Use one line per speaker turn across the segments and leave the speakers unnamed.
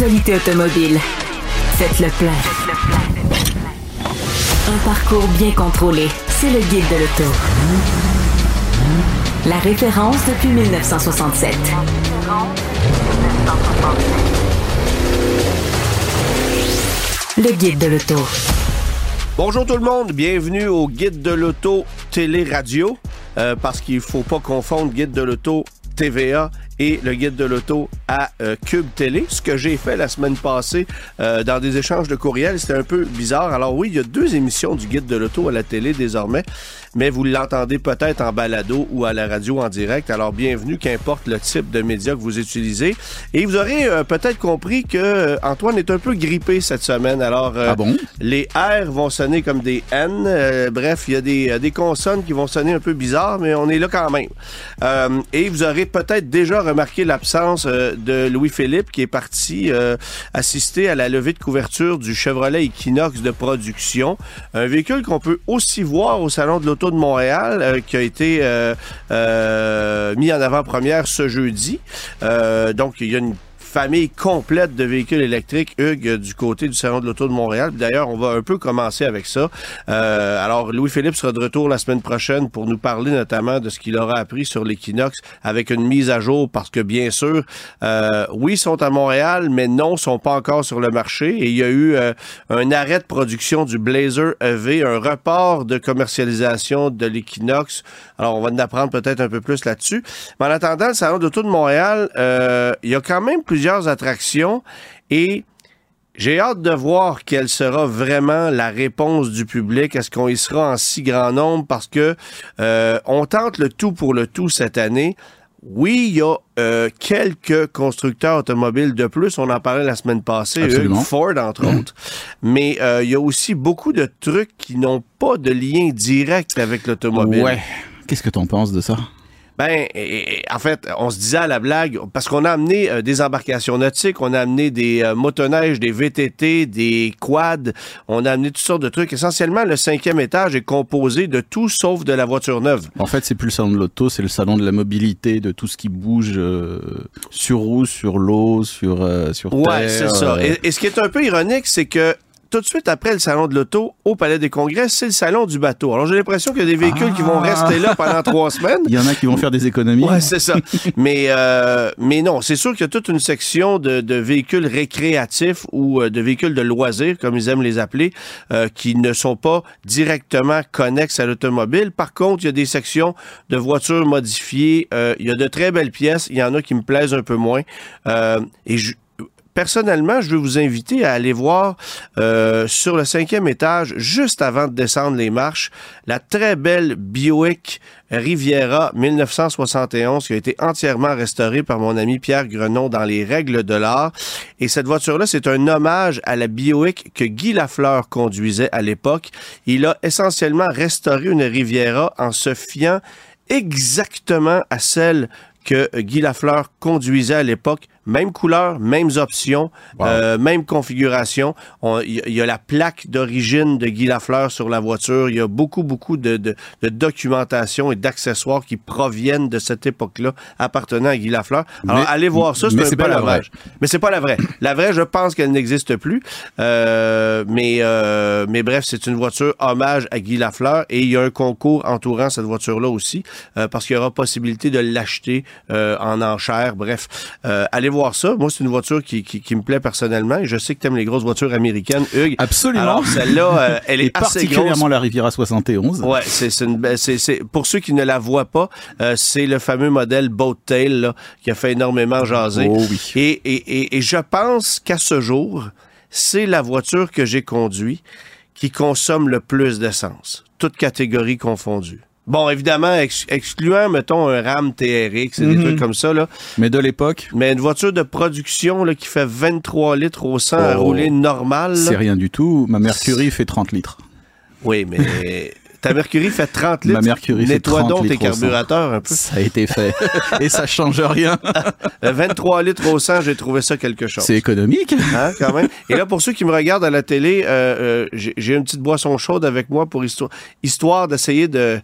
L'actualité automobile. Faites le plein. Un parcours bien contrôlé. C'est le guide de l'auto. La référence depuis 1967. Le guide de l'auto.
Bonjour tout le monde, bienvenue au Guide de l'auto télé-radio, euh, parce qu'il faut pas confondre Guide de l'auto TVA et le guide de l'auto à euh, Cube Télé. Ce que j'ai fait la semaine passée euh, dans des échanges de courriels, c'était un peu bizarre. Alors oui, il y a deux émissions du guide de l'auto à la télé désormais, mais vous l'entendez peut-être en balado ou à la radio en direct. Alors bienvenue, qu'importe le type de média que vous utilisez. Et vous aurez euh, peut-être compris que Antoine est un peu grippé cette semaine. Alors
ah bon?
les R vont sonner comme des N. bref, il y a des, des consonnes qui vont sonner un peu bizarres, mais on est là quand même. et vous aurez peut-être déjà remarqué l'absence euh, de Louis-Philippe qui est parti euh, assister à la levée de couverture du Chevrolet Equinox de production. Un véhicule qu'on peut aussi voir au Salon de l'Auto de Montréal euh, qui a été mis en avant-première ce jeudi. donc, il y a une famille complète de véhicules électriques, Hugues, du côté du Salon de l'Auto de Montréal. D'ailleurs, on va un peu commencer avec ça. Euh, alors, Louis-Philippe sera de retour la semaine prochaine pour nous parler notamment de ce qu'il aura appris sur l'Equinox avec une mise à jour parce que, bien sûr, euh, oui, ils sont à Montréal, mais non, sont pas encore sur le marché. Et il y a eu euh, un arrêt de production du Blazer EV, un report de commercialisation de l'Equinox. Alors, on va en apprendre peut-être un peu plus là-dessus. Mais en attendant, le Salon de l'Auto de Montréal, euh, il y a quand même plus plusieurs attractions et j'ai hâte de voir quelle sera vraiment la réponse du public. Est-ce qu'on y sera en si grand nombre? Parce que euh, on tente le tout pour le tout cette année. Oui, il y a euh, quelques constructeurs automobiles de plus. On en parlait la semaine passée, Ford entre mmh. autres. Mais euh, il y a aussi beaucoup de trucs qui n'ont pas de lien direct avec l'automobile.
Ouais. Qu'est-ce que tu en penses de ça?
Ben, en fait, on se disait à la blague, parce qu'on a amené euh, des embarcations nautiques, on a amené des euh, motoneiges, des VTT, des quads, on a amené toutes sortes de trucs. Essentiellement, le cinquième étage est composé de tout sauf de la voiture neuve.
En fait, c'est plus le salon de l'auto, c'est le salon de la mobilité, de tout ce qui bouge euh, sur roue, sur l'eau, sur, sur terre.
Ouais, c'est ça. et ce qui est un peu ironique, c'est que tout de suite après le salon de l'auto, au Palais des Congrès, c'est le salon du bateau. Alors j'ai l'impression qu'il y a des véhicules qui vont ah. rester là pendant trois semaines.
Il y en a qui vont faire des économies.
Ouais, c'est ça. mais euh, mais non, c'est sûr qu'il y a toute une section de, de véhicules récréatifs ou euh, de véhicules de loisirs, comme ils aiment les appeler, euh, qui ne sont pas directement connexes à l'automobile. Par contre, il y a des sections de voitures modifiées. Euh, il y a de très belles pièces. Il y en a qui me plaisent un peu moins. et je personnellement, je veux vous inviter à aller voir euh, sur le cinquième étage, juste avant de descendre les marches, la très belle Buick Riviera 1971 qui a été entièrement restaurée par mon ami Pierre Grenon dans les règles de l'art. Et cette voiture-là, c'est un hommage à la Buick que Guy Lafleur conduisait à l'époque. Il a essentiellement restauré une Riviera en se fiant exactement à celle que Guy Lafleur conduisait à l'époque même couleur, mêmes options, euh, même configuration. Il y, a la plaque d'origine de Guy Lafleur sur la voiture. Il y a beaucoup, beaucoup de, de, de documentation et d'accessoires qui proviennent de cette époque-là appartenant à Guy Lafleur. Alors, allez voir ça, c'est un bel hommage. Mais c'est pas la vraie. La vraie, je pense qu'elle n'existe plus. Euh, mais, euh, mais bref, c'est une voiture hommage à Guy Lafleur et il y a un concours entourant cette voiture-là aussi euh, parce qu'il y aura possibilité de l'acheter euh, en enchère. Bref, allez voir ça. Moi, c'est une voiture qui, qui, me plaît personnellement. Et je sais que tu aimes les grosses voitures américaines, Hugues.
Absolument.
Alors, celle-là, euh, elle est
Et particulièrement la Riviera 71.
Ouais, c'est c'est pour ceux qui ne la voient pas, euh, c'est le fameux modèle Boat Tail là, qui a fait énormément jaser.
Oh oui.
Et, et, et, et je pense qu'à ce jour, c'est la voiture que j'ai conduite qui consomme le plus d'essence, toutes catégories confondues. Bon, évidemment, excluant, mettons, un RAM TRX et des mhm. trucs comme ça. Là.
Mais de l'époque.
Mais une voiture de production là, qui fait 23 litres au 100 à oh. rouler normal.
C'est rien du tout. Ma Mercury fait 30 litres.
Oui, mais ta Mercury fait 30 litres.
Ma Mercury
Nettoie
fait 30
donc tes carburateurs un peu.
Ça a été fait. Et ça change rien.
23 litres au 100, j'ai trouvé ça quelque chose.
C'est économique.
Hein, quand même. Et là, pour ceux qui me regardent à la télé, euh, euh, j'ai une petite boisson chaude avec moi pour histoire, histoire d'essayer de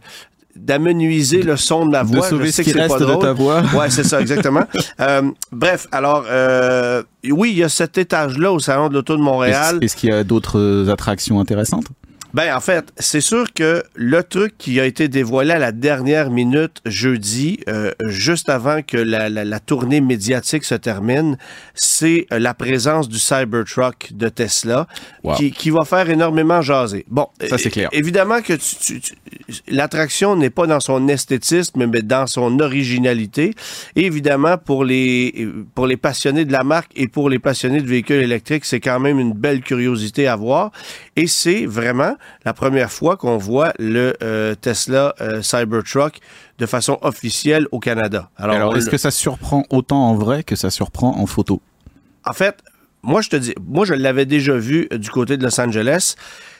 d'amenuiser le son de ma voix.
De sauver
je sais
ce qui
que
reste
pas
de
drôle.
ta voix.
Ouais, c'est ça, exactement. Euh, bref, alors, euh, oui, il y a cet étage-là au Salon de l'Auto de Montréal.
Est-ce est-ce qu'il y a d'autres attractions intéressantes?
Ben, en fait, c'est sûr que le truc qui a été dévoilé à la dernière minute jeudi, euh, juste avant que la, la- la tournée médiatique se termine, c'est euh, la présence du Cybertruck de Tesla
Wow.
qui, qui va faire énormément jaser. Bon,
Ça, c'est clair.
Évidemment que tu- tu- tu- l'attraction n'est pas dans son esthétisme, mais dans son originalité. Et évidemment, pour les, pour les passionnés de la marque et pour les passionnés de véhicules électriques, c'est quand même une belle curiosité à voir. Et c'est vraiment la première fois qu'on voit le euh, Tesla euh, Cybertruck de façon officielle au Canada.
Alors, est-ce
le-
que ça surprend autant en vrai que ça surprend en photo?
En fait, moi, je te dis, moi, je l'avais déjà vu euh, du côté de Los Angeles.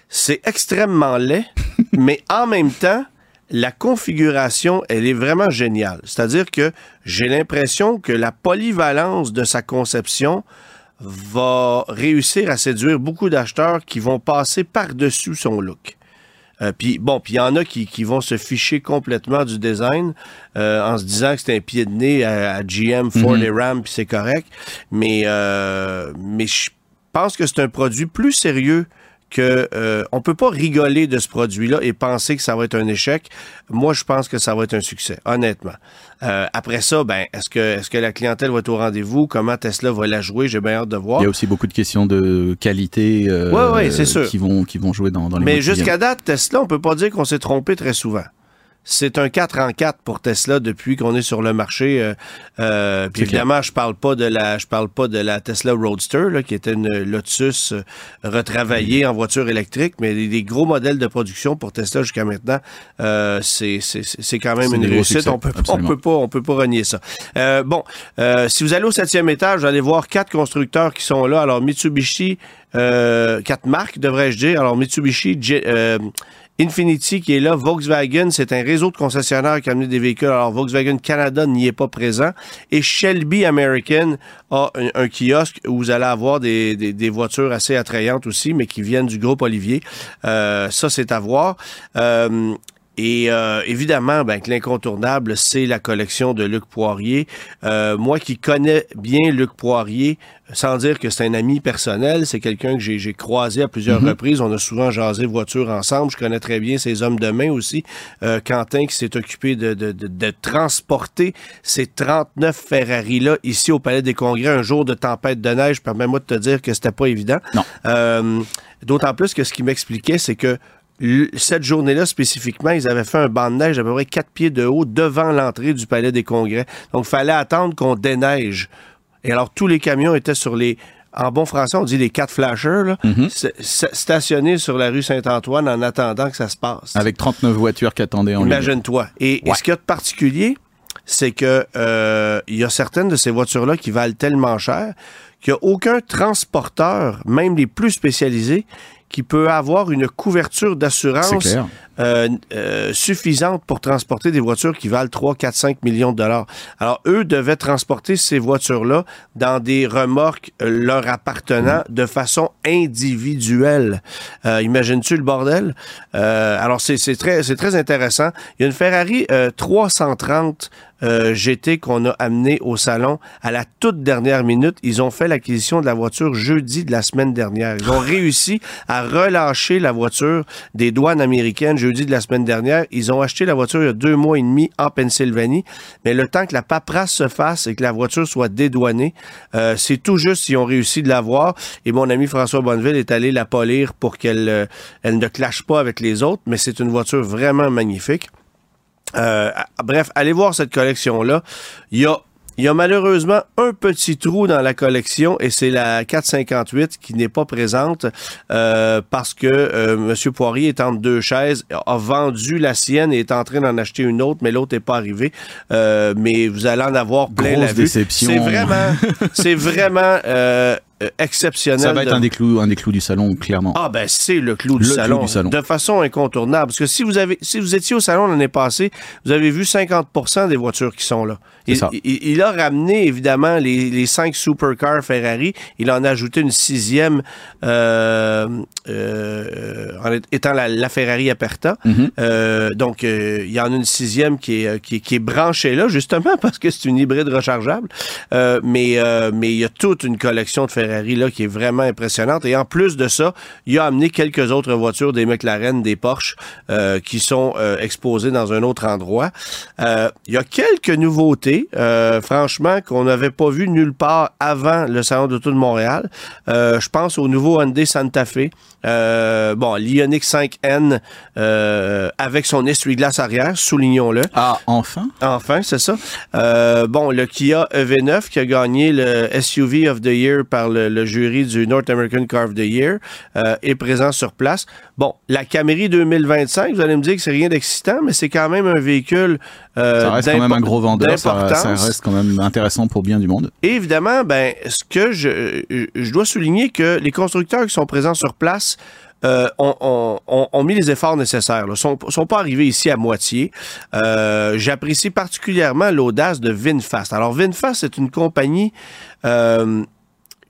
C'est extrêmement laid, mais en même temps, la configuration, elle est vraiment géniale. C'est-à-dire que j'ai l'impression que la polyvalence de sa conception va réussir à séduire beaucoup d'acheteurs qui vont passer par-dessus son look. Euh, puis bon, puis il y en a qui, qui vont se ficher complètement du design euh, en se disant que c'est un pied de nez à, à GM, Ford
Mhm.
et Ram, puis c'est correct. Mais euh, mais je pense que c'est un produit plus sérieux que euh, on peut pas rigoler de ce produit-là et penser que ça va être un échec. Moi, je pense que ça va être un succès, honnêtement. Euh, après ça, ben, est-ce que est-ce que la clientèle va être au rendez-vous? Comment Tesla va la jouer? J'ai bien hâte de voir.
Il y a aussi beaucoup de questions de qualité euh,
Ouais, ouais, c'est sûr.
qui vont qui vont jouer dans, dans les
Mais jusqu'à date, Tesla, on peut pas dire qu'on s'est trompé très souvent. C'est un 4 en 4 pour Tesla depuis qu'on est sur le marché. Euh, euh, puis évidemment, je parle pas de la, je parle pas de la Tesla Roadster, là, qui était une Lotus euh, retravaillée en voiture électrique, mais les gros modèles de production pour Tesla jusqu'à maintenant, euh, c'est c'est- c'est- c'est quand même une
des
réussite.
succès,
On peut, on peut pas, on peut pas renier ça. Euh, bon, euh, si vous allez au septième étage, vous allez voir quatre constructeurs qui sont là. Alors Mitsubishi, euh, quatre marques devrais-je dire. Alors Mitsubishi, euh, Infinity qui est là, Volkswagen, c'est un réseau de concessionnaires qui a amené des véhicules. Alors Volkswagen Canada n'y est pas présent. Et Shelby American a un, kiosque où vous allez avoir des, des- des voitures assez attrayantes aussi, mais qui viennent du groupe Olivier. Euh, ça, c'est à voir. Euh, et euh, évidemment, ben, que l'incontournable, c'est la collection de Luc Poirier. Euh, moi qui connais bien Luc Poirier, sans dire que c'est un ami personnel, c'est quelqu'un que j'ai croisé à plusieurs reprises. On a souvent jasé voiture ensemble. Je connais très bien ses hommes de main aussi. Euh, Quentin qui s'est occupé de, de, de, de transporter ces 39 Ferrari-là ici au Palais des Congrès un jour de tempête de neige. Permets-moi de te dire que c'était pas évident.
Non.
Euh, D'autant plus que ce qu'il m'expliquait, c'est que cette journée-là spécifiquement, ils avaient fait un banc de neige d'à peu près 4 pieds de haut devant l'entrée du Palais des Congrès. Donc, il fallait attendre qu'on déneige. Et alors, tous les camions étaient sur les... En bon français, on dit les quatre flashers, là, s- stationnés sur la rue Saint-Antoine en attendant que ça se passe.
Avec 39 voitures qui attendaient en ligne.
Imagine-toi. Et, ce qu'il y a de particulier, c'est que euh, il y a certaines de ces voitures-là qui valent tellement cher qu'il n'y a aucun transporteur, même les plus spécialisés, qui peut avoir une couverture d'assurance. Euh, euh, suffisante pour transporter des voitures qui valent 3, 4, 5 millions de dollars. Alors, eux devaient transporter ces voitures-là dans des remorques euh, leur appartenant de façon individuelle. Euh, Imagines-tu le bordel? Euh, alors, c'est très, c'est très intéressant. Il y a une Ferrari euh, 330 euh, GT qu'on a amené au salon à la toute dernière minute. Ils ont fait l'acquisition de la voiture jeudi de la semaine dernière. Ils ont réussi à relâcher la voiture des douanes américaines jeudi de la semaine dernière. Ils ont acheté la voiture il y a deux mois et demi en Pennsylvanie. Mais le temps que la paperasse se fasse et que la voiture soit dédouanée, euh, c'est tout juste s'ils ont réussi de l'avoir. Et mon ami François Bonneville est allé la polir pour qu'elle euh, ne clash pas avec les autres. Mais c'est une voiture vraiment magnifique. Euh, bref, allez voir cette collection-là. Il y a, il y a malheureusement un petit trou dans la collection et c'est la 458 qui n'est pas présente euh, parce que euh, M. Poirier est entre deux chaises, a vendu la sienne et est en train d'en acheter une autre, mais l'autre n'est pas arrivée. Euh, mais vous allez en avoir plein
Grosse
la vue. C'est vraiment, c'est vraiment euh, exceptionnel.
Ça va être
de-
un des clous, un des clous du salon, clairement.
Ah ben c'est le clou, du,
Le clou
salon,
du salon.
de façon incontournable. Parce que si vous avez, si vous étiez au salon l'année passée, vous avez vu 50% des voitures qui sont là. Il,
ça.
il- il a ramené évidemment les, les cinq supercars Ferrari. Il en a ajouté une sixième euh, euh, en étant la, la Ferrari Aperta.
Mhm.
Euh, donc il y en a une sixième qui est, qui, est- qui est branchée là justement parce que c'est une hybride rechargeable. Mais mais il y a toute une collection de Ferrari qui est vraiment impressionnante. Et en plus de ça, il a amené quelques autres voitures, des McLaren, des Porsche, euh, qui sont euh, exposées dans un autre endroit. Euh, il y a quelques nouveautés, franchement, qu'on n'avait pas vu nulle part avant le Salon d'auto de Montréal. Je pense au nouveau Hyundai Santa Fe. Euh, bon, l'Ioniq 5N euh, avec son essuie-glace arrière, soulignons-le.
Ah, enfin?
Enfin, c'est ça. Euh, bon, le Kia EV9 qui a gagné le SUV of the Year par le, le jury du North American Car of the Year euh, est présent sur place. Bon, la Camry 2025, vous allez me dire que c'est rien d'excitant, mais c'est quand même un véhicule euh,
Ça reste quand même un gros vendeur, ça, ça reste quand même intéressant pour bien du monde.
Et évidemment, ben, ce que je, je dois souligner que les constructeurs qui sont présents sur place euh, ont mis les efforts nécessaires. Ils sont, sont pas arrivés ici à moitié. Euh, J'apprécie particulièrement l'audace de VinFast. Alors, VinFast, c'est une compagnie euh,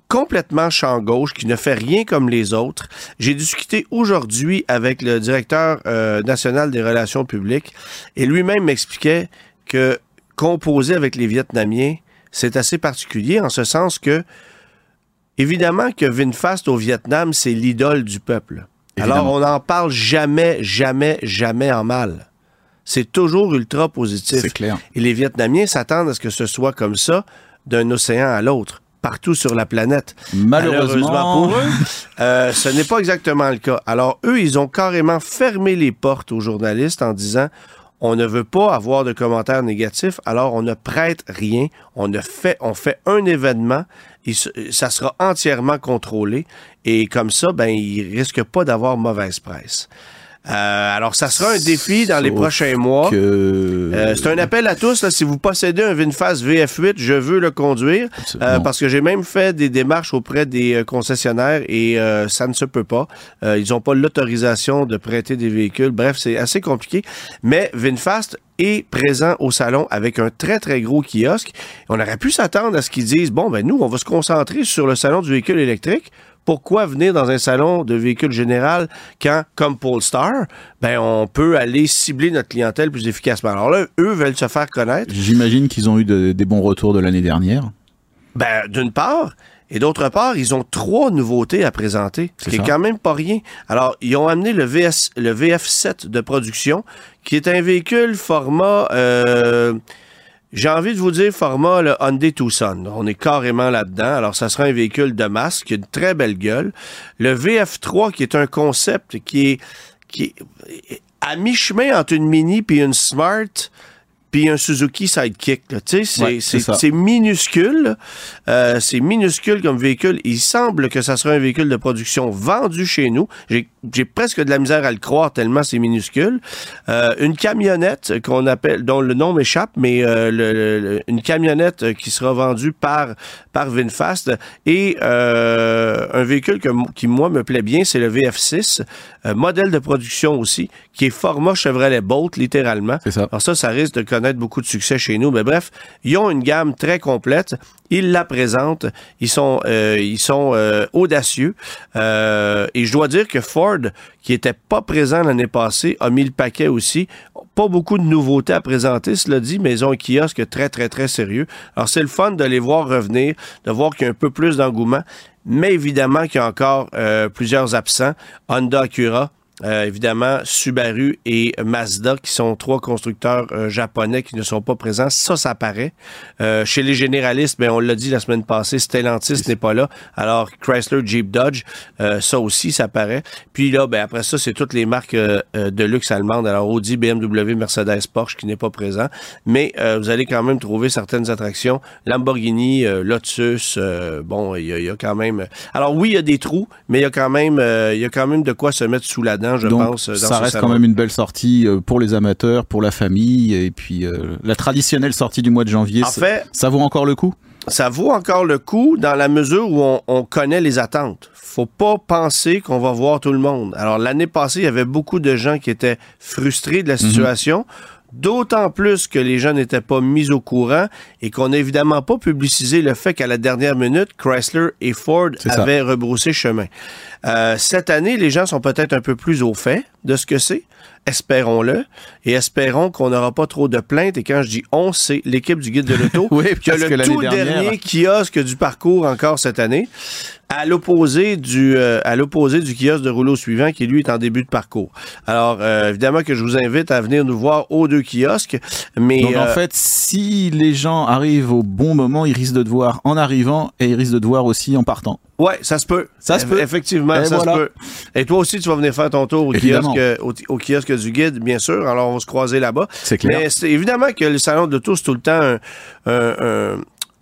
complètement champ gauche, qui ne fait rien comme les autres. J'ai discuté aujourd'hui avec le directeur euh, national des relations publiques et lui-même m'expliquait que composer avec les Vietnamiens, c'est assez particulier en ce sens que, évidemment que VinFast au Vietnam, c'est l'idole du peuple. Alors, on n'en parle jamais, jamais, jamais en mal. C'est toujours ultra positif.
C'est clair.
Et les Vietnamiens s'attendent à ce que ce soit comme ça d'un océan à l'autre, partout sur la planète.
Malheureusement,
pour eux, euh, ce n'est pas exactement le cas. Alors, eux, ils ont carrément fermé les portes aux journalistes en disant on ne veut pas avoir de commentaires négatifs, alors on ne prête rien. On, ne fait, on fait un événement, il se- ça sera entièrement contrôlé. Et comme ça, ben, ils risquent pas d'avoir mauvaise presse. Euh, alors, ça sera un défi dans les
Sauf
prochains mois.
que...
Euh, c'est un appel à tous. Là, si vous possédez un VinFast VF8, je veux le conduire euh, parce que j'ai même fait des démarches auprès des concessionnaires et euh, ça ne se peut pas. Euh, ils n'ont pas l'autorisation de prêter des véhicules. Bref, c'est assez compliqué. Mais VinFast est présent au salon avec un très, très gros kiosque. On aurait pu s'attendre à ce qu'ils disent, bon, ben nous, on va se concentrer sur le salon du véhicule électrique. Pourquoi venir dans un salon de véhicule général quand, comme Polestar, ben on peut aller cibler notre clientèle plus efficacement? Alors là, eux veulent se faire connaître.
J'imagine qu'ils ont eu de- des bons retours de l'année dernière.
Ben, d'une part, et d'autre part, ils ont trois nouveautés à présenter, ce qui est quand même pas rien. Alors, ils ont amené le, VS, le VF7 de production, qui est un véhicule format, euh, j'ai envie de vous dire format le Hyundai Tucson. On est carrément là-dedans. Alors, ça sera un véhicule de masse qui a une très belle gueule. Le VF3, qui est un concept qui est, qui est à mi-chemin entre une Mini puis une Smart, puis un Suzuki Sidekick. Tu sais, c'est- minuscule. Euh, c'est minuscule comme véhicule. Il semble que ça sera un véhicule de production vendu chez nous. J'ai presque de la misère à le croire tellement c'est minuscule. Euh, une camionnette qu'on appelle, dont le nom m'échappe, mais euh, le- le- le- une camionnette qui sera vendue par par Vinfast et un véhicule que, qui moi me plaît bien, c'est le VF6, euh, modèle de production aussi, qui est format Chevrolet Bolt littéralement.
Ça.
Alors ça, ça risque de connaître beaucoup de succès chez nous. Mais bref, ils ont une gamme très complète. Ils la présentent. Ils sont, euh, euh, audacieux. Euh, et je dois dire que Ford, qui était pas présent l'année passée, a mis le paquet aussi. Pas beaucoup de nouveautés à présenter, cela dit, mais ils ont un kiosque très, très, très sérieux. Alors c'est le fun de les voir revenir, de voir qu'il y a un peu plus d'engouement. Mais évidemment qu'il y a encore plusieurs absents. Honda Acura, euh, évidemment, Subaru et Mazda, qui sont trois constructeurs euh, japonais qui ne sont pas présents. Ça, ça paraît. Euh, chez les généralistes, ben, on l'a dit la semaine passée, Stellantis n'est pas là. Alors, Chrysler, Jeep, Dodge, euh, ça aussi, ça paraît. Puis là, ben, après ça, c'est toutes les marques de luxe allemandes. Alors, Audi, BMW, Mercedes, Porsche qui n'est pas présent. Mais euh, vous allez quand même trouver certaines attractions. Lamborghini, Lotus, euh, bon, il y, y a quand même... Alors oui, il y a des trous, mais il y a quand même, euh, il y a quand même de quoi se mettre sous la dent, je
Donc,
pense. dans
ça reste
salon.
quand même une belle sortie euh, pour les amateurs, pour la famille, et puis euh, la traditionnelle sortie du mois de janvier.
En
ça-
fait,
ça vaut encore le coup?
ça vaut encore le coup dans la mesure où on, on connaît les attentes. Faut pas penser qu'on va voir tout le monde. Alors l'année passée, il y avait beaucoup de gens qui étaient frustrés de la situation. D'autant plus que les gens n'étaient pas mis au courant et qu'on n'a évidemment pas publicisé le fait qu'à la dernière minute, Chrysler et Ford avaient rebroussé chemin. Euh, cette année, les gens sont peut-être un peu plus au fait de ce que c'est. Espérons-le. Et espérons qu'on n'aura pas trop de plaintes. Et quand je dis on, c'est l'équipe du guide de l'auto
Oui,
qui a
parce que
le tout
dernière-
dernier kiosque du parcours encore cette année, à l'opposé du euh, à l'opposé du kiosque de rouleau suivant qui lui est en début de parcours. Alors euh, évidemment que je vous invite à venir nous voir aux deux kiosques, mais
Donc en fait, si les gens arrivent au bon moment, ils risquent de te voir en arrivant et ils risquent de te voir aussi en partant.
Ouais, ça se peut.
Ça se peut.
Effectivement,
Et
ça
voilà.
se peut. Et toi aussi tu vas venir faire ton tour au kiosque au, au kiosque du guide, bien sûr. Alors on va se croiser là-bas.
C'est clair.
Mais c'est évidemment que le salon de l'auto, c'est tout le temps un, un- un-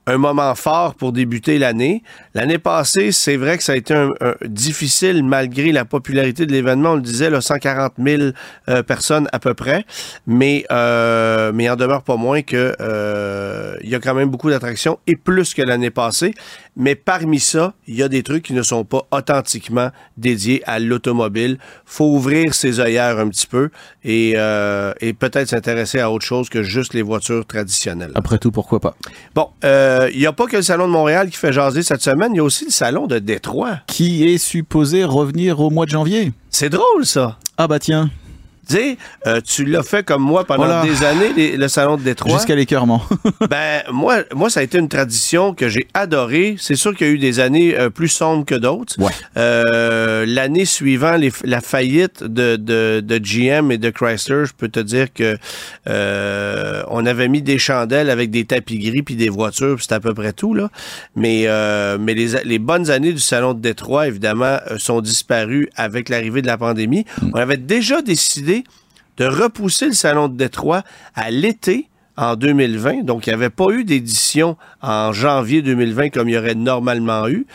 un moment fort pour débuter l'année. L'année passée, c'est vrai que ça a été un, un- difficile malgré la popularité de l'événement. On le disait, là, 140 000 euh, personnes à peu près. Mais, euh, mais il en demeure pas moins que euh, il y a quand même beaucoup d'attractions et plus que l'année passée. Mais parmi ça, il y a des trucs qui ne sont pas authentiquement dédiés à l'automobile. faut ouvrir ses œillères un petit peu et, euh, et peut-être s'intéresser à autre chose que juste les voitures traditionnelles.
Après tout, pourquoi pas?
Bon, euh, il n'y a pas que le Salon de Montréal qui fait jaser cette semaine, il y a aussi le Salon de Détroit.
Qui est supposé revenir au mois de janvier
C'est drôle, ça.
Ah bah tiens,
euh, tu l'as fait comme moi pendant
Voilà.
des années, les- le Salon de Détroit.
jusqu'à l'écœurement.
Ben, moi, moi, ça a été une tradition que j'ai adorée. C'est sûr qu'il y a eu des années euh, plus sombres que d'autres.
Ouais.
Euh, L'année suivant les- la faillite de, de, de GM et de Chrysler, je peux te dire que euh, on avait mis des chandelles avec des tapis gris puis des voitures, puis c'était à peu près tout là. Mais euh, mais les, les bonnes années du salon de Détroit, évidemment, euh, sont disparues avec l'arrivée de la pandémie. On avait déjà décidé de repousser le salon de Détroit à l'été en 2020. Donc, il n'y avait pas eu d'édition en janvier 2020 comme il y aurait normalement eu.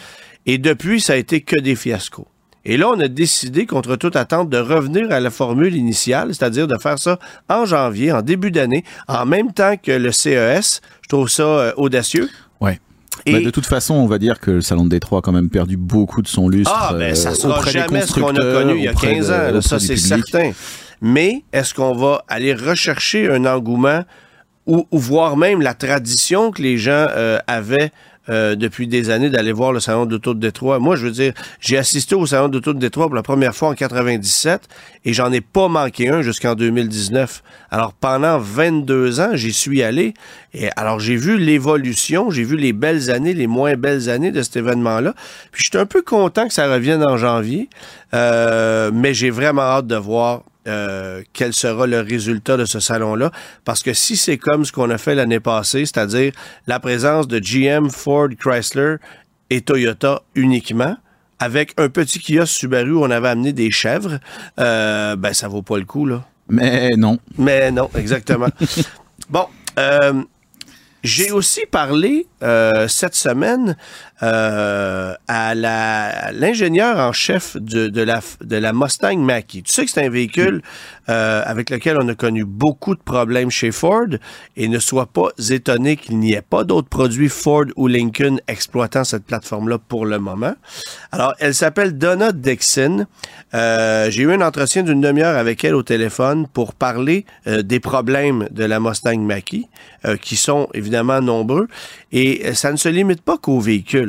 Et depuis, ça a été que des fiascos. Et là, on a décidé, contre toute attente, de revenir à la formule initiale, c'est-à-dire de faire ça en janvier, en début d'année, en même temps que le CES. Je trouve ça euh, audacieux.
Ouais.
Et-
Bah, de toute façon, on va dire que le salon de Détroit a quand même perdu beaucoup de son lustre.
Ah, ben ça
euh,
sera
auprès des
jamais ce qu'on a connu il y a
auprès
15
de-
ans. là, ça, c'est certain. Mais est-ce qu'on va aller rechercher un engouement ou, ou voire même la tradition que les gens euh, avaient euh, depuis des années d'aller voir le salon d'auto de Détroit. Moi, je veux dire, j'ai assisté au salon d'auto de Détroit pour la première fois en 97 et j'en ai pas manqué un jusqu'en 2019. Alors pendant 22 ans, j'y suis allé et alors j'ai vu l'évolution, j'ai vu les belles années, les moins belles années de cet événement-là. Puis je suis un peu content que ça revienne en janvier, euh, mais j'ai vraiment hâte de voir euh, quel sera le résultat de ce salon-là. Parce que si c'est comme ce qu'on a fait l'année passée, c'est-à-dire la présence de GM, Ford, Chrysler et Toyota uniquement, avec un petit kiosque Subaru où on avait amené des chèvres, euh, ben ça vaut pas le coup, là.
Mais non.
Mais non, exactement. bon, euh, j'ai aussi parlé euh, cette semaine euh, à l'ingénieur en chef de, de la, de la Mustang Mach-E. Tu sais que c'est un véhicule euh, avec lequel on a connu beaucoup de problèmes chez Ford et ne sois pas étonné qu'il n'y ait pas d'autres produits Ford ou Lincoln exploitant cette plateforme-là pour le moment. Alors, elle s'appelle Donna Dixon. Euh, J'ai eu un entretien d'une demi-heure avec elle au téléphone pour parler euh, des problèmes de la Mustang Mach-E, euh, qui sont évidemment nombreux. Et euh, ça ne se limite pas qu'au véhicule.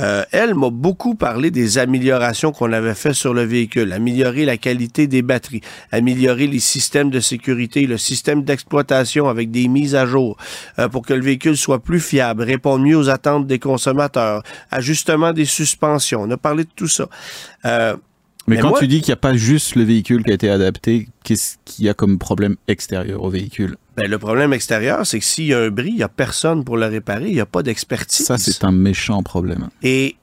Euh, elle m'a beaucoup parlé des améliorations qu'on avait fait sur le véhicule, améliorer la qualité des batteries, améliorer les systèmes de sécurité, le système d'exploitation avec des mises à jour euh, pour que le véhicule soit plus fiable, réponde mieux aux attentes des consommateurs, ajustement des suspensions. On a parlé de tout ça. Euh,
Mais,
Mais
quand
moi-
tu dis qu'il n'y a pas juste le véhicule qui a été adapté, qu'est-ce qu'il y a comme problème extérieur au véhicule?
Ben, le problème extérieur, c'est que s'il y a un bris, il n'y a personne pour le réparer, il n'y a pas d'expertise.
Ça, c'est un méchant problème.
Et,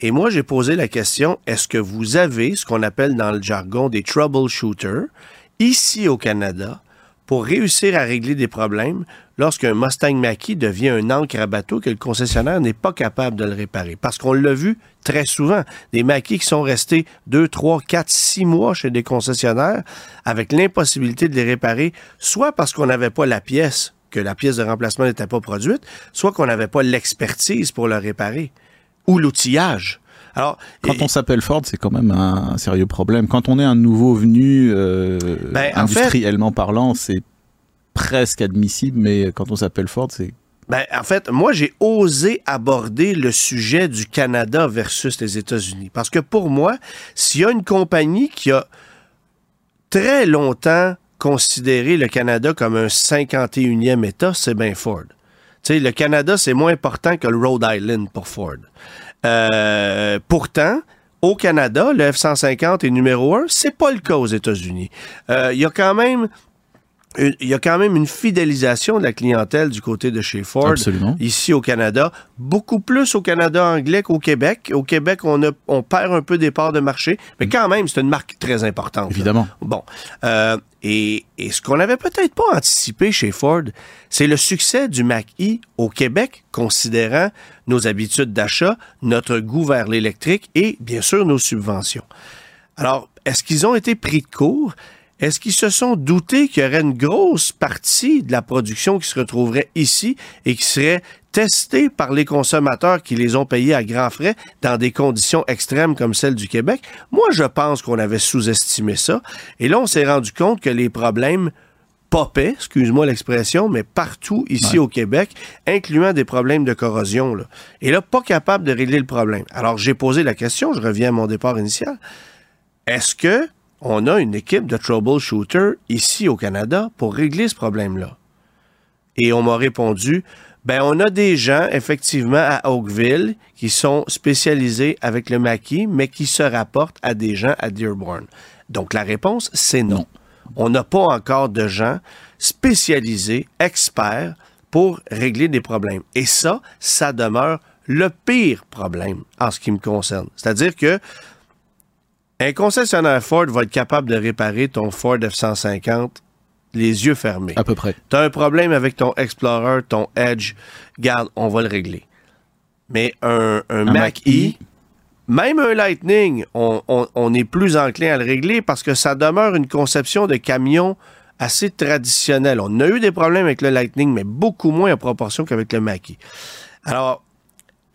et moi, j'ai posé la question, est-ce que vous avez ce qu'on appelle dans le jargon des troubleshooters ici au Canada pour réussir à régler des problèmes lorsqu'un Mustang Mach-E devient un ancre à bateau que le concessionnaire n'est pas capable de le réparer? Parce qu'on l'a vu très souvent, des Mach-E qui sont restés 2, 3, 4, 6 mois chez des concessionnaires avec l'impossibilité de les réparer, soit parce qu'on n'avait pas la pièce que la pièce de remplacement n'était pas produite, soit qu'on n'avait pas l'expertise pour le réparer ou l'outillage.
Alors, quand on s'appelle Ford, c'est quand même un, sérieux problème. Quand on est un nouveau venu, euh, ben, industriellement parlant, c'est presque admissible, mais quand on s'appelle Ford, c'est
ben, en fait, moi, j'ai osé aborder le sujet du Canada versus les États-Unis. Parce que pour moi, s'il y a une compagnie qui a très longtemps considéré le Canada comme un 51e État, c'est bien Ford. Sais, le Canada, c'est moins important que le Rhode Island pour Ford. Euh, pourtant, au Canada, le F-150 est numéro un. C'est pas le cas aux États-Unis. Euh, il y a quand même il y a quand même une fidélisation de la clientèle du côté de chez Ford ici au Canada, beaucoup plus au Canada anglais qu'au Québec. Au Québec, on, a, on perd un peu des parts de marché, mais quand même, c'est une marque très importante.
Évidemment.
Bon. Euh, et, et, ce qu'on n'avait peut-être pas anticipé chez Ford, c'est le succès du Mach-E au Québec, considérant nos habitudes d'achat, notre goût vers l'électrique et, bien sûr, nos subventions. Alors, est-ce qu'ils ont été pris de court? Est-ce qu'ils se sont doutés qu'il y aurait une grosse partie de la production qui se retrouverait ici et qui serait testée par les consommateurs qui les ont payés à grands frais dans des conditions extrêmes comme celles du Québec? Moi, je pense qu'on avait sous-estimé ça. Et là, on s'est rendu compte que les problèmes popaient, excuse-moi l'expression, mais partout ici au Québec, incluant des problèmes de corrosion. Là. Et là, pas capable de régler le problème. Alors, j'ai posé la question, je reviens à mon départ initial. Est-ce que on a une équipe de troubleshooter ici au Canada pour régler ce problème-là. Et on m'a répondu, ben on a des gens effectivement à Oakville qui sont spécialisés avec le maquis, mais qui se rapportent à des gens à Dearborn. Donc la réponse, c'est non. On n'a pas encore de gens spécialisés, experts, pour régler des problèmes. Et ça, ça demeure le pire problème en ce qui me concerne. C'est-à-dire que un concessionnaire Ford va être capable de réparer ton Ford F-150 les yeux fermés.
À peu près.
Tu as un problème avec ton Explorer, ton Edge, garde, on va le régler. Mais un, un, Mac-E, même un Lightning, on, est plus enclin à le régler parce que ça demeure une conception de camion assez traditionnelle. On a eu des problèmes avec le Lightning, mais beaucoup moins en proportion qu'avec le Mackie. Alors,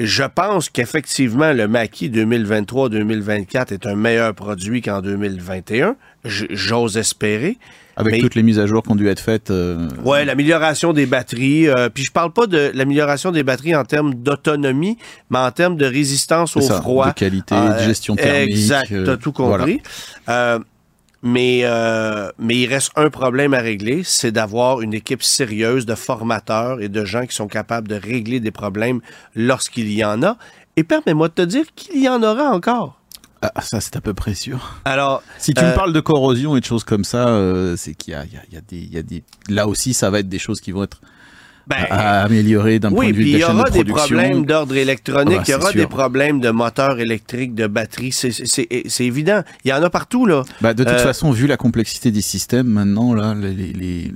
je pense qu'effectivement, le maquis 2023-2024 est un meilleur produit qu'en 2021. J'ose espérer.
Avec toutes les mises à jour qui ont dû être faites. Euh,
Oui, l'amélioration des batteries. Euh, puis je parle pas de l'amélioration des batteries en termes d'autonomie, mais en termes de résistance au froid.
De qualité, de euh, gestion thermique.
Exact, tu as tout compris. Mais, euh, mais il reste un problème à régler, c'est d'avoir une équipe sérieuse de formateurs et de gens qui sont capables de régler des problèmes lorsqu'il y en a. Et permets-moi de te dire qu'il y en aura encore.
Ah, ça, c'est à peu près sûr.
Alors,
si tu me euh, parles de corrosion et de choses comme ça, euh, c'est qu'il y, y, y a, des. Là aussi, ça va être des choses qui vont être ben, à améliorer d'un point de vue de la chaîne de production.
Il y aura des problèmes d'ordre électronique, il y aura des problèmes de moteur électrique, de batterie, c'est évident. Il y en a partout, là.
Bah, de toute euh, façon, vu la complexité des systèmes, maintenant, là, les, les,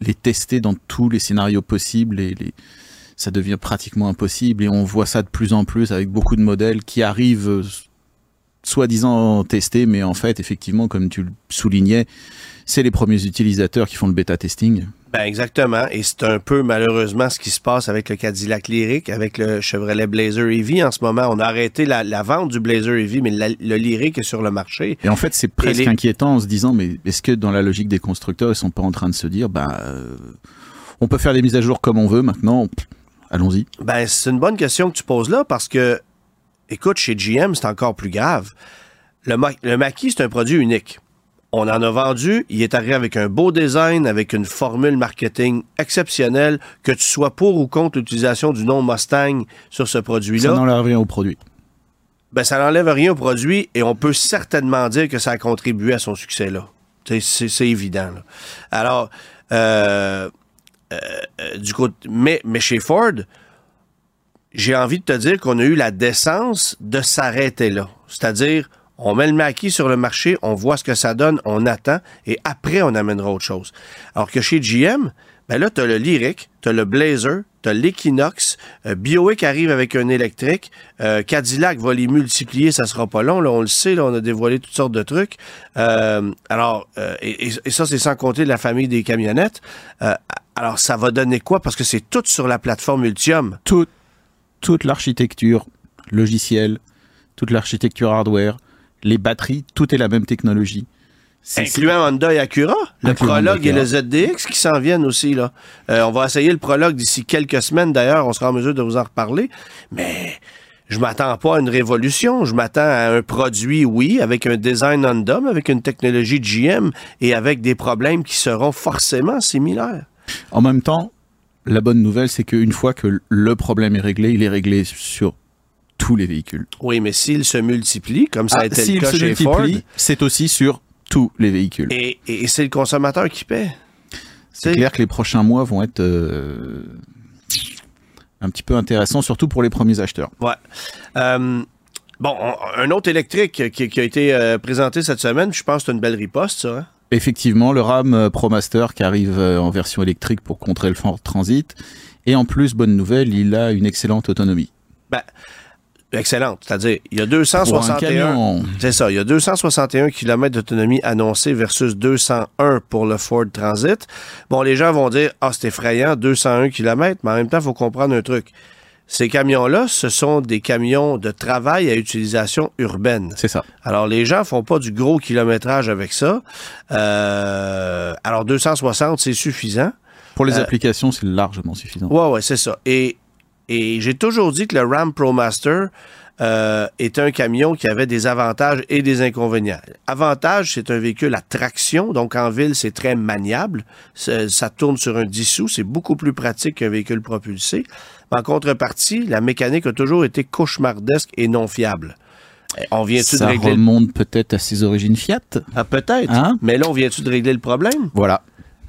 les, tester dans tous les scénarios possibles, et les, ça devient pratiquement impossible, et on voit ça de plus en plus avec beaucoup de modèles qui arrivent euh, soi-disant testés, mais en fait, effectivement, comme tu le soulignais, c'est les premiers utilisateurs qui font le bêta testing.
Ben exactement, et c'est un peu malheureusement ce qui se passe avec le Cadillac Lyric, avec le Chevrolet Blazer EV en ce moment. On a arrêté la, vente du Blazer EV, mais le Lyric est sur le marché.
Et en fait, c'est presque inquiétant en se disant, mais est-ce que dans la logique des constructeurs, ils sont pas en train de se dire, ben, on peut faire des mises à jour comme on veut maintenant, allons-y.
Ben c'est une bonne question que tu poses là parce que, écoute, chez GM, c'est encore plus grave. Le, le maquis, c'est un produit unique. On en a vendu. Il est arrivé avec un beau design, avec une formule marketing exceptionnelle, que tu sois pour ou contre l'utilisation du nom Mustang sur ce produit-là.
Ça n'enlève rien au produit.
Ben, ça n'enlève rien au produit et on peut certainement dire que ça a contribué à son succès-là. C'est évident. Alors, euh, euh, euh, du coup, mais, mais chez Ford, j'ai envie de te dire qu'on a eu la décence de s'arrêter là. C'est-à-dire, on met le maquis sur le marché, on voit ce que ça donne, on attend, et après, on amènera autre chose. Alors que chez GM, Ben là, tu le Lyric, tu le Blazer, tu as l'Equinox, euh, Biowick arrive avec un électrique, euh, Cadillac va les multiplier, ça sera pas long, là, on le sait, là, on a dévoilé toutes sortes de trucs. Euh, alors, euh, et, ça, c'est sans compter la famille des camionnettes. Alors, ça va donner quoi? Parce que c'est tout sur la plateforme Ultium.
Tout- toute l'architecture logicielle, toute l'architecture hardware, les batteries, tout est la même technologie.
Incluant Honda et Acura, le
Incluant
Prologue et le ZDX qui s'en viennent aussi. Là. Euh, on va essayer le Prologue d'ici quelques semaines d'ailleurs, on sera en mesure de vous en reparler. Mais je m'attends pas à une révolution. Je m'attends à un produit, oui, avec un design Honda, mais avec une technologie GM et avec des problèmes qui seront forcément similaires.
En même temps, la bonne nouvelle, c'est qu'une fois que le problème est réglé, il est réglé sur tous les véhicules.
Oui, mais s'ils se multiplient, comme ça a
Ah,
été le cas
se
chez Ford,
c'est aussi sur tous les véhicules.
et, et c'est le consommateur qui paie.
C'est clair que les prochains mois vont être euh, un petit peu intéressants, surtout pour les premiers acheteurs.
Ouais. Euh, bon, on- un autre électrique qui, qui a été euh, présenté cette semaine, je pense que c'est une belle riposte, ça. hein?
Effectivement, le RAM ProMaster qui arrive en version électrique pour contrer le Ford Transit. Et en plus, bonne nouvelle, il a une excellente autonomie.
Excellente. C'est-à-dire, il y a
Pour un
261.
camion,
C'est ça, il y a 261 km d'autonomie annoncée versus 201 pour le Ford Transit. Bon, les gens vont dire, ah, c'est effrayant, 201 km, mais en même temps, il faut comprendre un truc. Ces camions-là, ce sont des camions de travail à utilisation urbaine.
c'est ça.
Alors, les gens font pas du gros kilométrage avec ça. Euh, alors, 260, c'est suffisant.
Pour les
Euh,
applications, c'est largement suffisant.
Ouais, ouais, c'est ça. Et, et j'ai toujours dit que le Ram ProMaster euh, est un camion qui avait des avantages et des inconvénients. Avantage, c'est un véhicule à traction, donc en ville, c'est très maniable. Ça, ça tourne sur un 10 sous, c'est beaucoup plus pratique qu'un véhicule propulsé. En contrepartie, la mécanique a toujours été cauchemardesque et non fiable. Eh, On vient-tu de
Ça
régler le...
remonte peut-être à ses origines Fiat.
Ah, peut-être.
Hein?
Mais là, on vient-tu de régler le problème?
Voilà.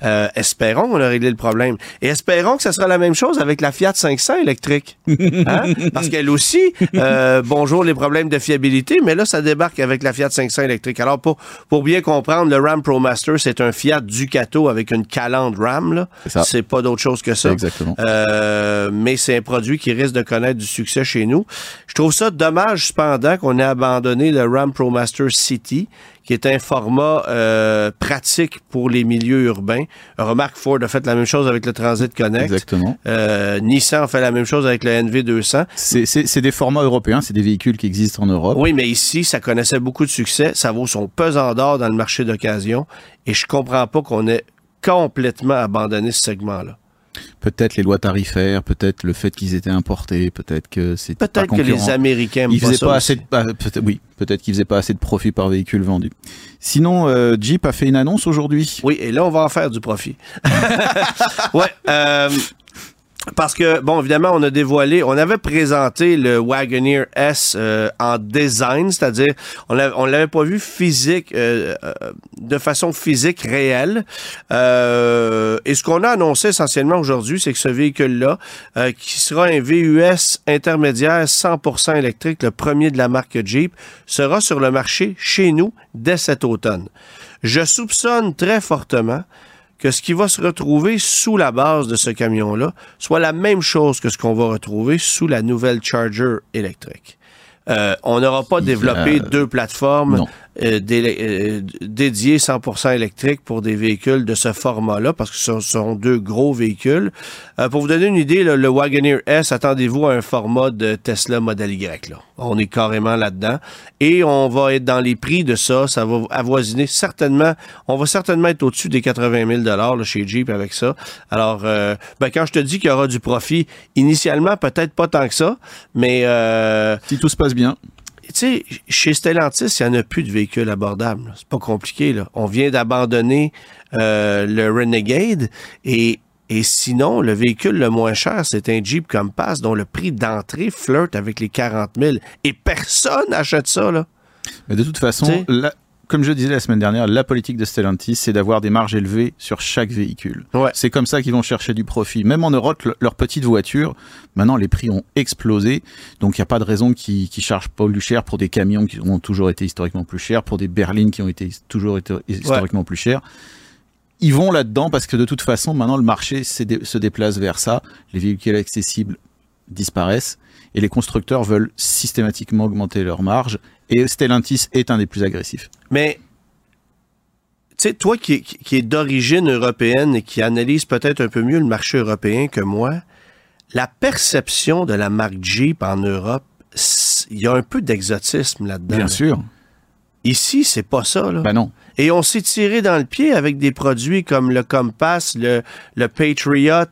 Euh, espérons qu'on a réglé le problème. Et espérons que ça sera la même chose avec la Fiat 500 électrique. Hein? Parce qu'elle aussi, euh, bonjour les problèmes de fiabilité, mais là, ça débarque avec la Fiat 500 électrique. Alors, pour, pour bien comprendre, le Ram ProMaster, c'est un Fiat Ducato avec une calandre Ram. là.
C'est ça.
C'est pas d'autre chose que ça.
Exactement.
Euh, mais c'est un produit qui risque de connaître du succès chez nous. Je trouve ça dommage, cependant, qu'on ait abandonné le Ram ProMaster City, qui est un format euh, pratique pour les milieux urbains. Remarque, Ford a fait la même chose avec le Transit Connect.
Exactement.
Euh, Nissan a fait la même chose avec le NV200.
C'est- C'est c'est des formats européens, c'est des véhicules qui existent en Europe.
Oui, mais ici, ça connaissait beaucoup de succès. Ça vaut son pesant d'or dans le marché d'occasion. Et je comprends pas qu'on ait complètement abandonné ce segment-là.
Peut-être les lois tarifaires, peut-être le fait qu'ils étaient importés, peut-être que c'est
Peut-être que les. Américains
Ils faisaient pas
aussi.
assez de, ah, peut-être- oui, peut-être qu'ils faisaient pas assez de profit par véhicule vendu. Sinon, euh, Jeep a fait une annonce aujourd'hui.
Oui, et là, on va en faire du profit. ouais. euh, parce que, bon, évidemment, on a dévoilé, on avait présenté le Wagoneer S euh, en design, c'est-à-dire, on on l'avait pas vu physique, euh, euh, de façon physique réelle. Euh, et ce qu'on a annoncé essentiellement aujourd'hui, c'est que ce véhicule-là, euh, qui sera un VUS intermédiaire 100% électrique, le premier de la marque Jeep, sera sur le marché chez nous dès cet automne. Je soupçonne très fortement que ce qui va se retrouver sous la base de ce camion-là soit la même chose que ce qu'on va retrouver sous la nouvelle Charger électrique. Euh, on n'aura pas développé
Euh,
deux plateformes. Euh, euh, dédiées 100% électriques pour des véhicules de ce format-là, parce que ce sont deux gros véhicules. Euh, pour vous donner une idée, le Wagoneer S, attendez-vous à un format de Tesla Model Y. Là. On est carrément là-dedans. Et on va être dans les prix de ça. Ça va avoisiner certainement, on va certainement être au-dessus des 80 000 là, chez Jeep avec ça. Alors, ben, quand je te dis qu'il y aura du profit, initialement, peut-être pas tant que ça, mais...
Si tout se passe bien.
Tu sais, chez Stellantis, il n'y en a plus de véhicules abordables. C'est pas compliqué. Là. On vient d'abandonner euh, le Renegade et, et sinon, le véhicule le moins cher, c'est un Jeep Compass dont le prix d'entrée flirte avec les 40 000. Et personne n'achète ça. Là.
Mais de toute façon, la- comme je disais la semaine dernière, la politique de Stellantis, c'est d'avoir des marges élevées sur chaque véhicule.
Ouais.
C'est comme ça qu'ils vont chercher du profit. Même en Europe, le- leurs petites voitures, maintenant les prix ont explosé. Donc il n'y a pas de raison qu'ils ne chargent pas plus cher pour des camions qui ont toujours été historiquement plus chers, pour des berlines qui ont été toujours été historiquement plus chers. ils vont là-dedans parce que de toute façon, maintenant, le marché se déplace vers ça. Les véhicules accessibles disparaissent et les constructeurs veulent systématiquement augmenter leurs marges. Et Stellantis est un des plus agressifs.
Mais tu sais, toi qui, qui est d'origine européenne et qui analyse peut-être un peu mieux le marché européen que moi, la perception de la marque Jeep en Europe, il y a un peu d'exotisme là-dedans.
Bien sûr.
Ici, c'est pas ça. Là.
Ben non.
Et on s'est tiré dans le pied avec des produits comme le Compass, le, le Patriot,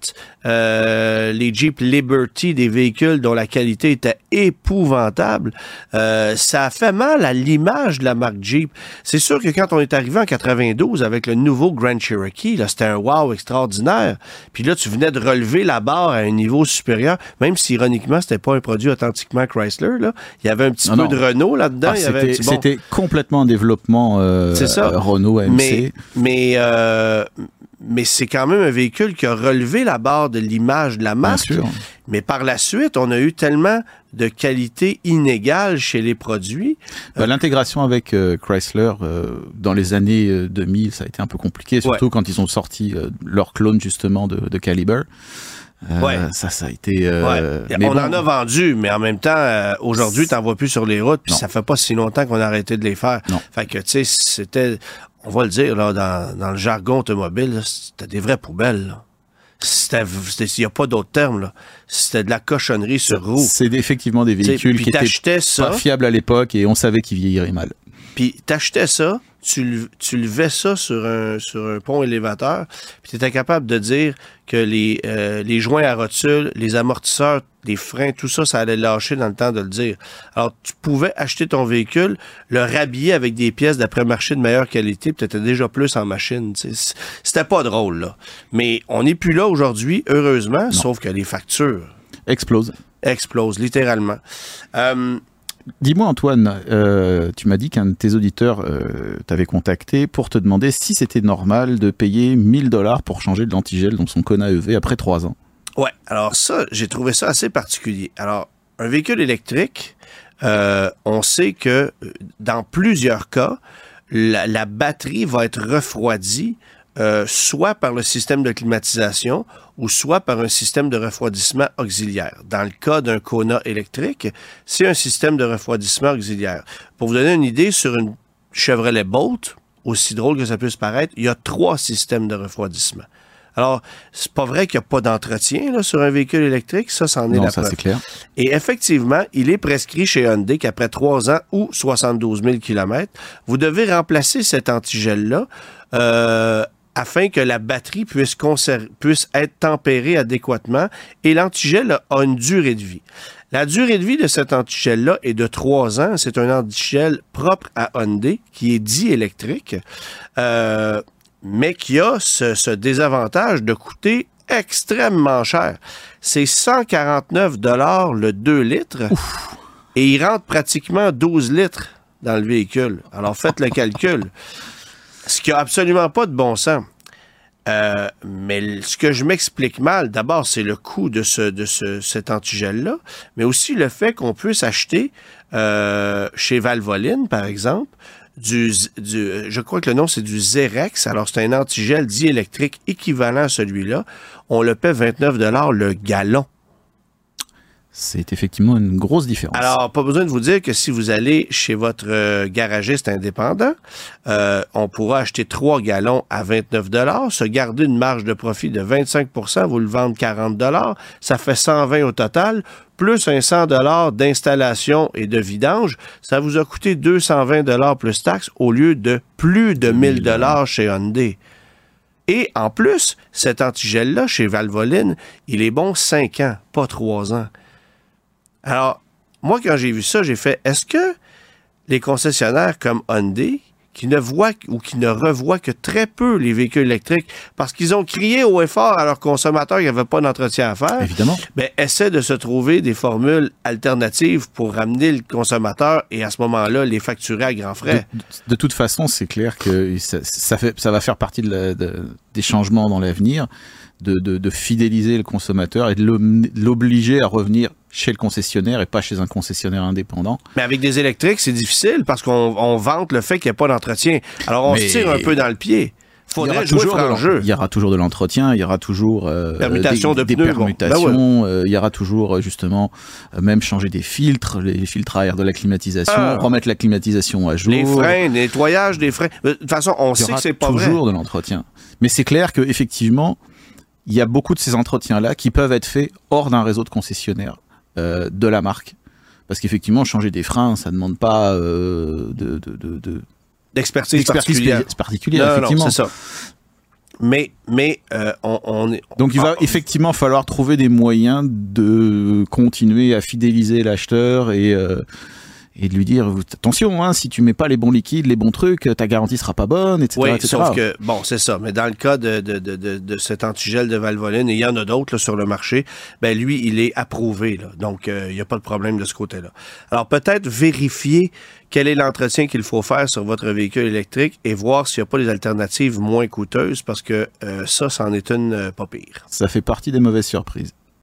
euh, les Jeep Liberty, des véhicules dont la qualité était épouvantable. Euh, ça a fait mal à l'image de la marque Jeep. C'est sûr que quand on est arrivé en 92 avec le nouveau Grand Cherokee, là, c'était un wow extraordinaire. Puis là, tu venais de relever la barre à un niveau supérieur, même si ironiquement, c'était pas un produit authentiquement Chrysler. Là. Il y avait un petit peu de Renault là-dedans.
Ah, c'était complètement en développement. Euh,
c'est ça.
Renault AMC.
Mais, mais, euh, mais c'est quand même un véhicule qui a relevé la barre de l'image de la marque. Mais par la suite, on a eu tellement de qualité inégale chez les produits.
Bah, l'intégration avec euh, Chrysler euh, dans les années 2000, ça a été un peu compliqué, surtout quand ils ont sorti leur clone justement de, de Caliber.
Ouais.
Ça, ça a été.
on en a vendu, mais en même temps, aujourd'hui, tu n'en vois plus sur les routes, puis ça fait pas si longtemps qu'on a arrêté de les faire.
Non.
Fait que, tu sais, c'était on va le dire, là, dans, le jargon automobile, c'était des vraies poubelles. Il n'y a pas d'autre terme. C'était de la cochonnerie sur roue.
C'est effectivement des véhicules qui étaient pas fiables à l'époque et on savait qu'ils vieilliraient mal.
Puis t'achetais ça, tu, tu levais ça sur un, sur un pont élévateur, puis tu étais capable de dire que les, euh, les joints à rotule, les amortisseurs, les freins, tout ça, ça allait lâcher dans le temps de le dire. Alors, tu pouvais acheter ton véhicule, le rhabiller avec des pièces d'après-marché de meilleure qualité, puis tu étais déjà plus en machine. C'était pas drôle, là. Mais on n'est plus là aujourd'hui, heureusement, sauf que les factures...
Explosent.
Explosent, littéralement. Euh,
Dis-moi Antoine, euh, tu m'as dit qu'un de tes auditeurs euh, t'avait contacté pour te demander si c'était normal de payer 1000 dollars pour changer de l'antigel dans son Kona EV après trois ans.
Ouais, alors ça, j'ai trouvé ça assez particulier. Alors, un véhicule électrique, euh, on sait que dans plusieurs cas, la batterie va être refroidie euh, soit par le système de climatisation ou soit par un système de refroidissement auxiliaire. Dans le cas d'un Kona électrique, c'est un système de refroidissement auxiliaire. Pour vous donner une idée, sur une Chevrolet Bolt, aussi drôle que ça puisse paraître, il y a trois systèmes de refroidissement. Alors, c'est pas vrai qu'il n'y a pas d'entretien sur un véhicule électrique, ça, c'en est
non,
la
ça, c'est clair.
Et effectivement, il est prescrit chez Hyundai qu'après trois ans ou 72 000 km, vous devez remplacer cet antigel-là euh, afin que la batterie puisse, puisse être tempérée adéquatement et l'antigel a une durée de vie. La durée de vie de cet antigel-là est de 3 ans. C'est un antigel propre à Hyundai qui est dit électrique, euh, mais qui a ce, désavantage de coûter extrêmement cher. C'est 149 dollars le 2 litres et il rentre pratiquement 12 litres dans le véhicule. Alors faites le calcul. Ce qui a absolument pas de bon sens. Euh, mais ce que je m'explique mal, d'abord, c'est le coût de, ce, de ce, cet antigel-là, mais aussi le fait qu'on puisse acheter euh, chez Valvoline, par exemple, du, du, je crois que le nom c'est du Zerex. Alors c'est un antigel diélectrique équivalent à celui-là. On le paie 29 dollars le gallon.
C'est effectivement une grosse différence.
Alors, pas besoin de vous dire que si vous allez chez votre euh, garagiste indépendant, euh, on pourra acheter trois gallons à 29 dollars, se garder une marge de profit de 25% vous le vendre 40 dollars, ça fait 120 au total, plus un 100 dollars d'installation et de vidange, ça vous a coûté 220 dollars plus taxes au lieu de plus de 1000 dollars chez Hyundai. Et en plus, cet antigel-là, chez Valvoline, il est bon 5 ans, pas 3 ans. Alors, moi, quand j'ai vu ça, j'ai fait, est-ce que les concessionnaires comme Hyundai, qui ne voient ou qui ne revoient que très peu les véhicules électriques parce qu'ils ont crié au effort à leurs consommateurs qu'il n'y avait pas d'entretien à faire.
Évidemment.
Mais ben, essaient de se trouver des formules alternatives pour ramener le consommateur et à ce moment-là, les facturer à grands frais.
De, toute façon, c'est clair que ça, fait, ça va faire partie de des changements dans l'avenir. De, de, fidéliser le consommateur et de l'obliger à revenir chez le concessionnaire et pas chez un concessionnaire indépendant.
Mais avec des électriques, c'est difficile parce qu'on vante le fait qu'il n'y a pas d'entretien. Alors on se tire un peu dans le pied. faudrait jouer franc jeu.
Il y aura toujours de l'entretien, il y aura toujours euh,
permutation
des,
de
des
pneus, bon.
permutations,
Ben
euh, il y aura toujours euh, justement euh, même changer des filtres, les filtres à air de la climatisation,
Ah.
remettre la climatisation à jour.
Les freins, nettoyage des freins. De toute façon, on
il y
sait
aura
que c'est pas vrai.
toujours de l'entretien. Mais c'est clair que effectivement, il y a beaucoup de ces entretiens-là qui peuvent être faits hors d'un réseau de concessionnaires euh, de la marque. Parce qu'effectivement, changer des freins, ça ne demande pas euh, de, de, de, de-
D'expertise
d'expertise
particulière.
particulière,
Non, non,
effectivement.
c'est ça. Mais, mais euh, on, on est.
Donc il va
Ah,
effectivement falloir trouver des moyens de continuer à fidéliser l'acheteur et, et de lui dire attention, hein, si tu mets pas les bons liquides, les bons trucs, ta garantie sera pas bonne, etc.
Oui,
etc.
sauf que, bon, c'est ça. Mais dans le cas de, de, de, de, cet antigel de Valvoline, et il y en a d'autres sur le marché, ben lui, il est approuvé. Là. Donc, euh, il n'y a pas de problème de ce côté-là. Alors, peut-être vérifier quel est l'entretien qu'il faut faire sur votre véhicule électrique et voir s'il n'y a pas des alternatives moins coûteuses parce que euh, ça, c'en est une euh, pas pire.
Ça fait partie des mauvaises surprises.